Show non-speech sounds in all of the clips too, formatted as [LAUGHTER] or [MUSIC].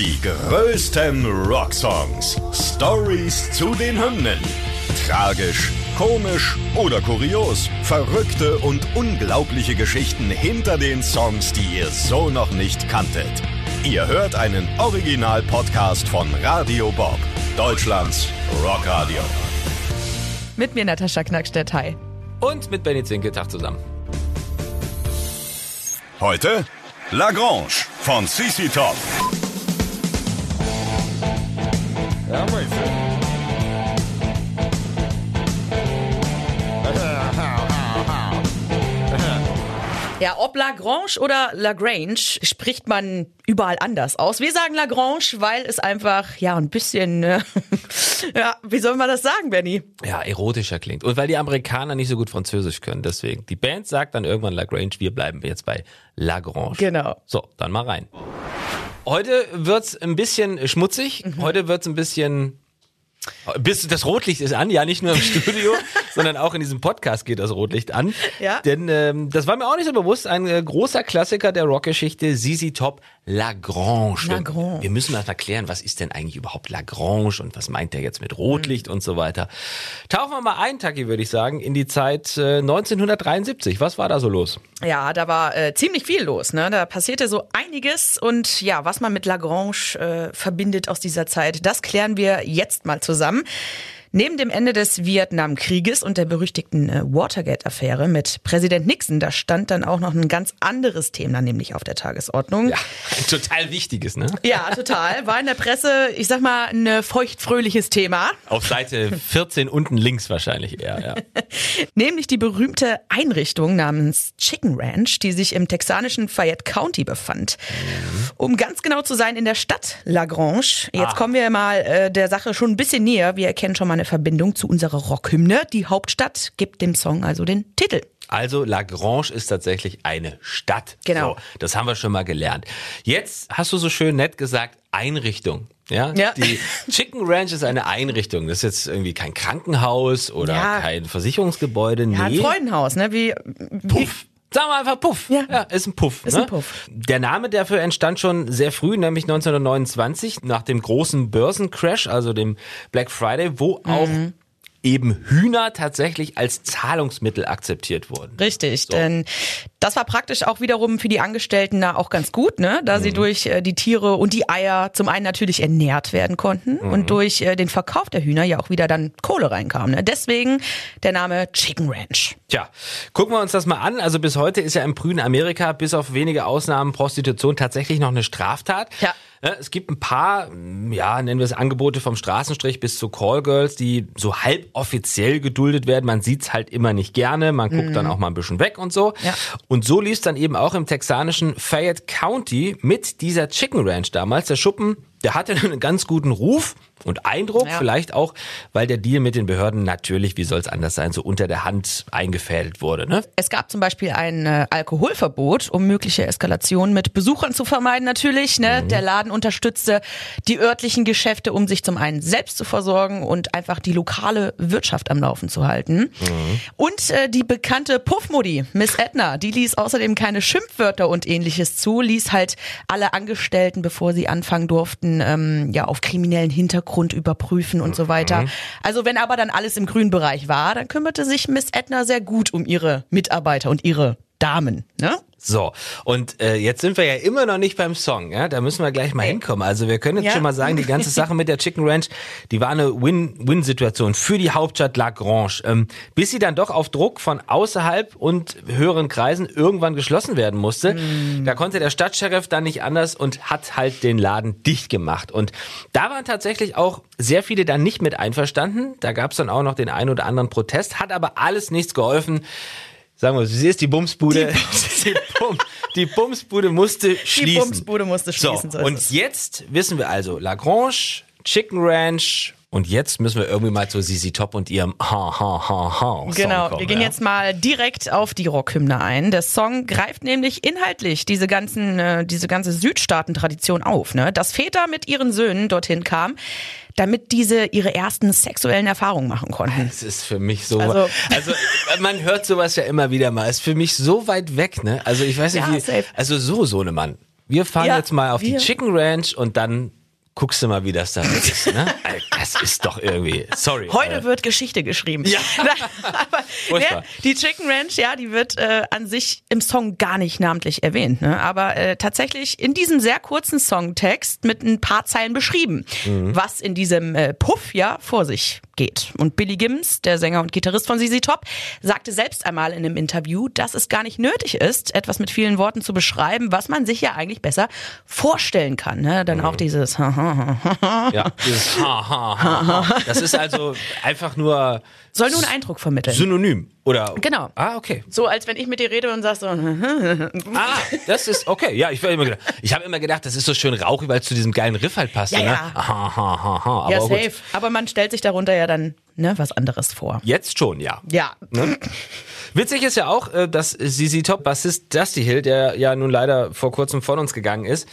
Die größten Rocksongs. Stories zu den Hymnen. Tragisch, komisch oder kurios. Verrückte und unglaubliche Geschichten hinter den Songs, die ihr so noch nicht kanntet. Ihr hört einen Original-Podcast von Radio Bob, Deutschlands Rockradio. Mit mir Natascha Knackstedt, hi. Und mit Benny Zinke, Tag zusammen. Heute Lagrange von CC Top. Ja, ob Lagrange oder Lagrange spricht man überall anders aus. Wir sagen Lagrange, weil es einfach, ja, ein bisschen, äh, [LAUGHS] ja, wie soll man das sagen, Benny? Ja, erotischer klingt. Und weil die Amerikaner nicht so gut Französisch können, deswegen. Die Band sagt dann irgendwann Lagrange, wir bleiben jetzt bei Lagrange. Genau. So, dann mal rein. Heute wird's ein bisschen schmutzig. Heute wird's ein bisschen bis das Rotlicht ist an, ja nicht nur im Studio, [LAUGHS] sondern auch in diesem Podcast geht das Rotlicht an. Ja. Denn ähm, das war mir auch nicht so bewusst. Ein äh, großer Klassiker der Rockgeschichte, Sisi Top, Lagrange. Lagrange. Wir müssen mal erklären, was ist denn eigentlich überhaupt Lagrange und was meint er jetzt mit Rotlicht und so weiter. Tauchen wir mal ein, Taki, würde ich sagen, in die Zeit äh, 1973. Was war da so los? Ja, da war äh, ziemlich viel los, ne? Da passierte so einiges und ja, was man mit Lagrange äh, verbindet aus dieser Zeit, das klären wir jetzt mal zusammen. Neben dem Ende des Vietnamkrieges und der berüchtigten äh, Watergate-Affäre mit Präsident Nixon, da stand dann auch noch ein ganz anderes Thema, nämlich auf der Tagesordnung. Ja, ein total wichtiges, ne? Ja, total. War in der Presse, ich sag mal, ein feuchtfröhliches Thema. Auf Seite 14 unten links wahrscheinlich eher, ja. [LAUGHS] Nämlich die berühmte Einrichtung namens Chicken Ranch, die sich im texanischen Fayette County befand. Um ganz genau zu sein, in der Stadt Lagrange. Jetzt Ah. kommen wir mal äh, der Sache schon ein bisschen näher. Wir erkennen schon mal eine Verbindung zu unserer Rockhymne. Die Hauptstadt gibt dem Song also den Titel. Also Lagrange ist tatsächlich eine Stadt. Genau. So, das haben wir schon mal gelernt. Jetzt hast du so schön nett gesagt, Einrichtung. Ja? Ja. Die Chicken Ranch ist eine Einrichtung. Das ist jetzt irgendwie kein Krankenhaus oder Ja. kein Versicherungsgebäude. Ja, ein nee. Freudenhaus, ne? Wie, wie Puff. Sagen wir einfach Puff. Ja. ist ein Puff. Ist ne? ein Puff. Der Name dafür entstand schon sehr früh, nämlich 1929, nach dem großen Börsencrash, also dem Black Friday, wo auch Mhm. Eben Hühner tatsächlich als Zahlungsmittel akzeptiert wurden. Richtig, So. denn das war praktisch auch wiederum für die Angestellten da auch ganz gut, ne? da Mhm. sie durch äh, die Tiere und die Eier zum einen natürlich ernährt werden konnten Mhm. und durch äh, den Verkauf der Hühner ja auch wieder dann Kohle reinkam. Ne? Deswegen der Name Chicken Ranch. Tja, gucken wir uns das mal an. Also bis heute ist ja im frühen Amerika bis auf wenige Ausnahmen Prostitution tatsächlich noch eine Straftat. Ja. Ja, Es gibt ein paar, ja, nennen wir es Angebote vom Straßenstrich bis zu Callgirls, die so halb offiziell geduldet werden. Man sieht's halt immer nicht gerne, man guckt dann auch mal ein bisschen weg und so. Ja. Und so lief's dann eben auch im texanischen Fayette County mit dieser Chicken Ranch damals. Der Schuppen, der hatte [LAUGHS] einen ganz guten Ruf und Eindruck, Ja. vielleicht auch, weil der Deal mit den Behörden natürlich, wie soll's anders sein, so unter der Hand eingefädelt wurde. Ne? Es gab zum Beispiel ein äh, Alkoholverbot, um mögliche Eskalationen mit Besuchern zu vermeiden natürlich. Ne? Der Laden unterstützte die örtlichen Geschäfte, um sich zum einen selbst zu versorgen und einfach die lokale Wirtschaft am Laufen zu halten. Und äh, die bekannte Puffmodi, Miss Edna, die ließ außerdem keine Schimpfwörter und ähnliches zu, ließ halt alle Angestellten, bevor sie anfangen durften, ähm, ja auf kriminellen Hintergrund überprüfen und so weiter. Also wenn aber dann alles im grünen Bereich war, dann kümmerte sich Miss Edna sehr gut um ihre Mitarbeiter und ihre Damen. Ne? So, und äh, jetzt sind wir ja immer noch nicht beim Song, ja? Da müssen wir gleich mal hinkommen. Also wir können jetzt Ja. schon mal sagen, die ganze Sache mit der Chicken Ranch, die war eine Win-Win-Situation für die Hauptstadt Lagrange. Ähm, bis sie dann doch auf Druck von außerhalb und höheren Kreisen irgendwann geschlossen werden musste. Da konnte der Stadtsheriff dann nicht anders und hat halt den Laden dicht gemacht. Und da waren tatsächlich auch sehr viele dann nicht mit einverstanden. Da gab es dann auch noch den einen oder anderen Protest, hat aber alles nichts geholfen. Sagen wir, sie ist die Bumsbude. Die, [LAUGHS] Bum, die Bumsbude musste schließen. Bumsbude musste schließen, So, so und es. jetzt wissen wir also, Lagrange, Chicken Ranch und jetzt müssen wir irgendwie mal zu Sisi Top und ihrem Ha Ha Ha Ha Song Genau, kommen, wir gehen ja? jetzt mal direkt auf die Rockhymne ein. Der Song greift nämlich inhaltlich diese ganzen, äh, diese ganze Südstaaten-Tradition auf, ne? Dass Väter mit ihren Söhnen dorthin kamen, damit diese ihre ersten sexuellen Erfahrungen machen konnten. Es ist für mich so, Also- also, man hört sowas ja immer wieder mal. Ist für mich so weit weg, ne? Also ich weiß nicht Ja, wie, also so Sohnemann. wir fahren Ja, jetzt mal auf die wir- Chicken Ranch und dann guckst du mal, wie das da [LAUGHS] ist. Ne? Das ist doch irgendwie, sorry. Heute äh, wird Geschichte geschrieben. Ja. [LAUGHS] aber ne, die Chicken Ranch, ja, die wird äh, an sich im Song gar nicht namentlich erwähnt. Ne? Aber äh, tatsächlich in diesem sehr kurzen Songtext mit ein paar Zeilen beschrieben, Mhm. was in diesem äh, Puff ja vor sich geht. Und Billy Gibbons, der Sänger und Gitarrist von ZZ Top, sagte selbst einmal in einem Interview, dass es gar nicht nötig ist, etwas mit vielen Worten zu beschreiben, was man sich ja eigentlich besser vorstellen kann. Ne? Dann Mhm. auch dieses ja, dieses. Das ist also einfach nur soll nur einen Eindruck vermitteln. Synonym. Oder? Genau. Ah, okay. So als wenn ich mit dir rede und sagst so, [LAUGHS] Ah, das ist okay. Ja, ich, war immer gedacht, ich habe immer gedacht, das ist so schön rauchig, weil es zu diesem geilen Riff halt passt. Ja, ne? ja. Aha. Aber ja, gut. safe. Aber man stellt sich darunter ja dann ne, was anderes vor. Jetzt schon, ja. Ja. Witzig ist ja auch, äh, dass ZZ Top Bassist Dusty Hill, der ja nun leider vor kurzem von uns gegangen ist,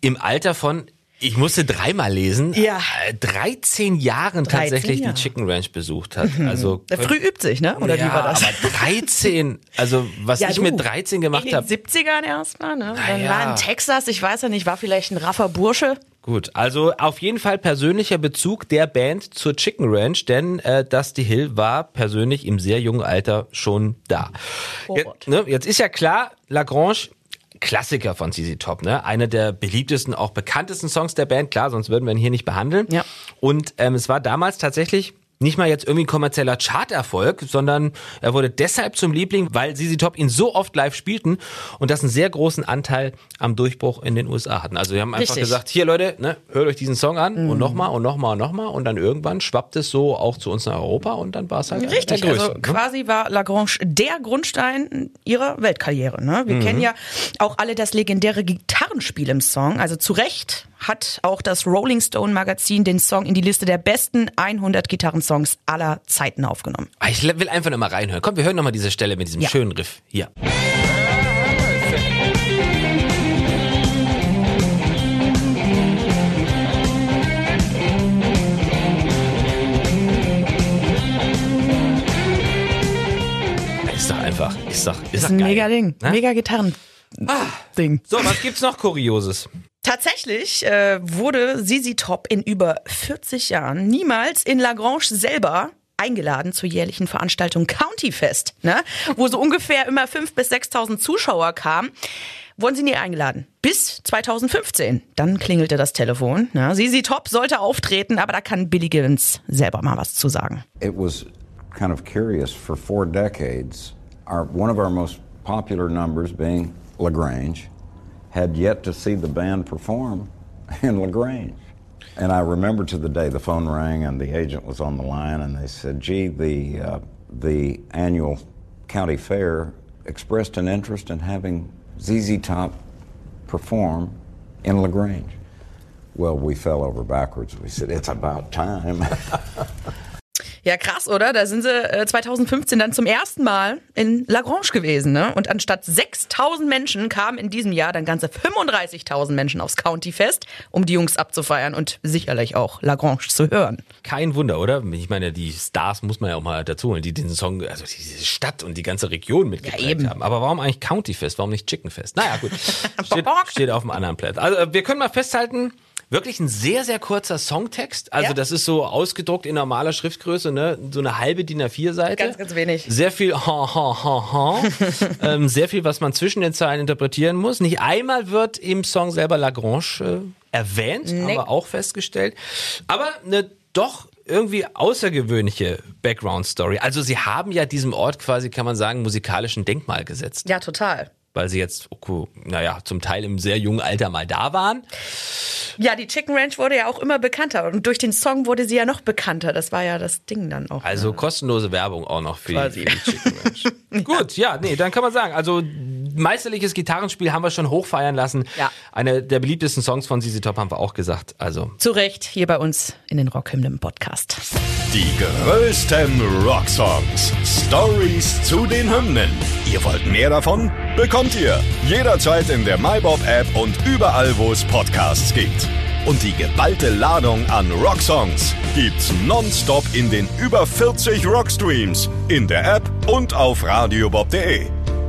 im Alter von ich musste dreimal lesen, Ja. äh, 13 Jahren 13 tatsächlich Jahre. die Chicken Ranch besucht hat. Also Der Früh übt sich, ne? Oder ja, wie war das? aber 13, also was Ja, ich du. mit 13 gemacht In den habe. 70ern erstmal, ne? Dann ja. war in Texas, ich weiß ja nicht, war vielleicht ein raffer Bursche. Gut, also auf jeden Fall persönlicher Bezug der Band zur Chicken Ranch, denn äh, Dusty Hill war persönlich im sehr jungen Alter schon da. Oh Jetzt, ne, jetzt ist ja klar, Lagrange, Klassiker von CZ Top, ne? Einer der beliebtesten, auch bekanntesten Songs der Band, klar, sonst würden wir ihn hier nicht behandeln. Ja. Und ähm, es war damals tatsächlich nicht mal jetzt irgendwie ein kommerzieller Charterfolg, sondern er wurde deshalb zum Liebling, weil ZZ Top ihn so oft live spielten und das einen sehr großen Anteil am Durchbruch in den USA hatten. Also wir haben einfach Richtig. gesagt, hier Leute, ne, hört euch diesen Song an und nochmal und nochmal und nochmal und dann irgendwann schwappt es so auch zu uns nach Europa und dann war es halt Richtig, der größte. also quasi war Lagrange der Grundstein ihrer Weltkarriere. Ne? Wir kennen ja auch alle das legendäre Gitarrenspiel im Song. Also zu Recht hat auch das Rolling Stone Magazin den Song in die Liste der besten 100 Gitarrensongs aller Zeiten aufgenommen. Ah, Ich will einfach noch mal reinhören. Komm, wir hören noch mal diese Stelle mit diesem Ja. schönen Riff. Hier. Ist doch einfach, ist doch, ist doch ist ein geil. mega Ding, Ne? mega Gitarren. Ding. So, was gibt's noch Kurioses? Tatsächlich äh, wurde Sisi Top in über 40 Jahren niemals in Lagrange selber eingeladen zur jährlichen Veranstaltung County Fest, ne? wo so ungefähr immer 5.000 bis 6.000 Zuschauer kamen. Wurden sie nie eingeladen. Bis 2015. Dann klingelte das Telefon. Ne? Sisi Top sollte auftreten, aber da kann Billy Gibbons selber mal was zu sagen. It was kind of curious for four decades. Our, one of our most popular numbers, being LaGrange, had yet to see the band perform in LaGrange. And I remember to the day the phone rang and the agent was on the line, and they said, "Gee, the uh, the annual county fair expressed an interest in having ZZ Top perform in LaGrange." Well, we fell over backwards. We said, "It's about time." [LAUGHS] Ja, krass, oder? Da sind sie äh, 2015 dann zum ersten Mal in Lagrange gewesen. Ne? Und anstatt 6000 Menschen kamen in diesem Jahr dann ganze 35.000 Menschen aufs County Fest, um die Jungs abzufeiern und sicherlich auch Lagrange zu hören. Kein Wunder, oder? Ich meine, die Stars muss man ja auch mal dazu holen, die diesen Song, also diese Stadt und die ganze Region mitgeprägt Ja, eben. haben. Aber warum eigentlich County Fest? Warum nicht Chicken Fest? Naja, gut. [LAUGHS] steht, steht auf dem anderen Blatt. Also äh, wir können mal festhalten, wirklich ein sehr, sehr kurzer Songtext. Also Ja. das ist so ausgedruckt in normaler Schriftgröße, ne? So eine halbe DIN A4-Seite. Ganz, ganz wenig. Sehr viel [LAUGHS] ha, ha, ha, ha. ähm, sehr viel, was man zwischen den Zeilen interpretieren muss. Nicht einmal wird im Song selber Lagrange äh, erwähnt, Nee. aber auch festgestellt. Aber eine doch irgendwie außergewöhnliche Background-Story. Also sie haben ja diesem Ort quasi, kann man sagen, musikalischen Denkmal gesetzt, Ja, total. Weil sie jetzt, okay, naja, zum Teil im sehr jungen Alter mal da waren. Ja, die Chicken Ranch wurde ja auch immer bekannter und durch den Song wurde sie ja noch bekannter. Das war ja das Ding dann auch. Also kostenlose Werbung auch noch für die, Quasi. für die Chicken Ranch. [LAUGHS] Gut, ja, nee, dann kann man sagen, also meisterliches Gitarrenspiel haben wir schon hochfeiern lassen. Ja. Eine der beliebtesten Songs von ZZ Top haben wir auch gesagt. Also Zu Recht hier bei uns in den Rockhymnen Podcast. Die größten Rocksongs. Stories zu den Hymnen. Ihr wollt mehr davon? Bekommt ihr jederzeit in der MyBob-App und überall, wo es Podcasts gibt. Und die geballte Ladung an Rocksongs gibt's nonstop in den über 40 Rockstreams, in der App und auf radiobob.de.